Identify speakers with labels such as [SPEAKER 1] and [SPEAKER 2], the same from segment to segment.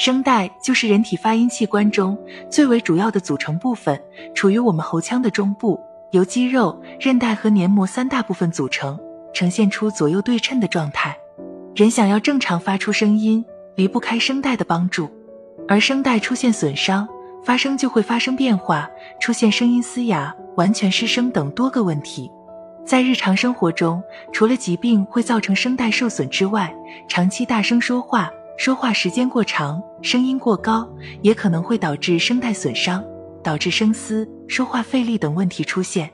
[SPEAKER 1] 声带就是人体发音器官中最为主要的组成部分，处于我们喉腔的中部，由肌肉、韧带和黏膜三大部分组成，呈现出左右对称的状态。人想要正常发出声音，离不开声带的帮助，而声带出现损伤，发声就会发生变化，出现声音嘶哑、完全失声等多个问题。在日常生活中，除了疾病会造成声带受损之外，长期大声说话。说话时间过长，声音过高，也可能会导致声带损伤，导致声嘶、说话费力等问题出现。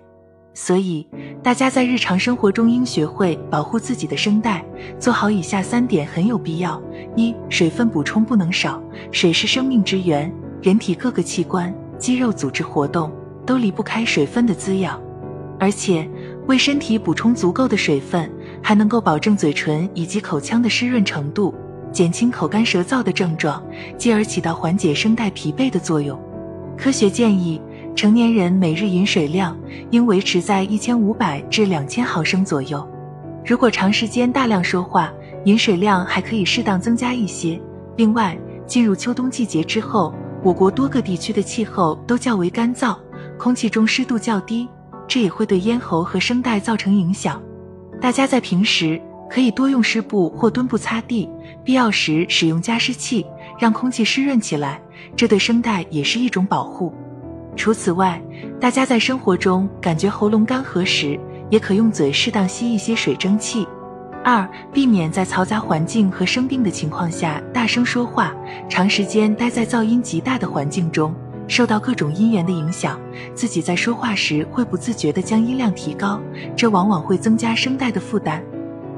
[SPEAKER 1] 所以，大家在日常生活中应学会保护自己的声带，做好以下三点很有必要：一、水分补充不能少，水是生命之源，人体各个器官、肌肉组织活动都离不开水分的滋养，而且为身体补充足够的水分，还能够保证嘴唇以及口腔的湿润程度。减轻口干舌燥的症状，继而起到缓解声带疲惫的作用。科学建议，成年人每日饮水量应维持在一千五百至两千毫升左右。如果长时间大量说话，饮水量还可以适当增加一些。另外，进入秋冬季节之后，我国多个地区的气候都较为干燥，空气中湿度较低，这也会对咽喉和声带造成影响。大家在平时。可以多用湿布或墩布擦地，必要时使用加湿器，让空气湿润起来，这对声带也是一种保护。除此外，大家在生活中感觉喉咙干涸时，也可用嘴适当吸一些水蒸气。二、避免在嘈杂环境和生病的情况下大声说话，长时间待在噪音极大的环境中，受到各种音源的影响，自己在说话时会不自觉地将音量提高，这往往会增加声带的负担。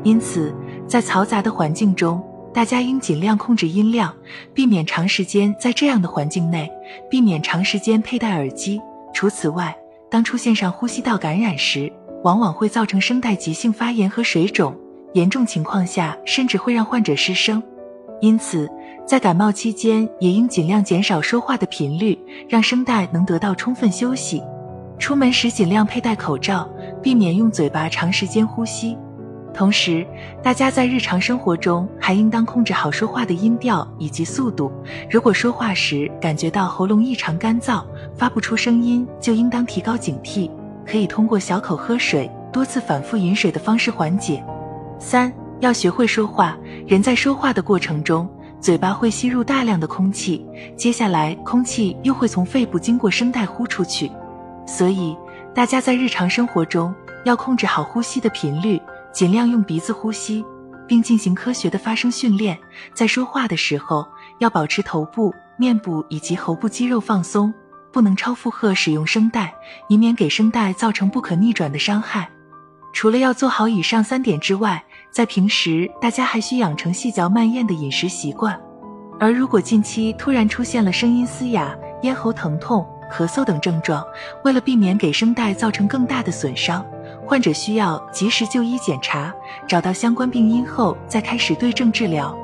[SPEAKER 1] 因此，在嘈杂的环境中，大家应尽量控制音量，避免长时间在这样的环境内，避免长时间佩戴耳机。除此外，当出现上呼吸道感染时，往往会造成声带急性发炎和水肿，严重情况下甚至会让患者失声。因此，在感冒期间，也应尽量减少说话的频率，让声带能得到充分休息。出门时尽量佩戴口罩，避免用嘴巴长时间呼吸。同时，大家在日常生活中还应当控制好说话的音调以及速度。如果说话时感觉到喉咙异常干燥，发不出声音，就应当提高警惕，可以通过小口喝水、多次反复饮水的方式缓解。三要学会说话，人在说话的过程中，嘴巴会吸入大量的空气，接下来空气又会从肺部经过声带呼出去，所以大家在日常生活中要控制好呼吸的频率。尽量用鼻子呼吸，并进行科学的发声训练。在说话的时候，要保持头部、面部以及喉部肌肉放松，不能超负荷使用声带，以免给声带造成不可逆转的伤害。除了要做好以上三点之外，在平时大家还需养成细嚼慢咽的饮食习惯。而如果近期突然出现了声音嘶哑、咽喉疼痛、咳嗽等症状，为了避免给声带造成更大的损伤。患者需要及时就医检查，找到相关病因后再开始对症治疗。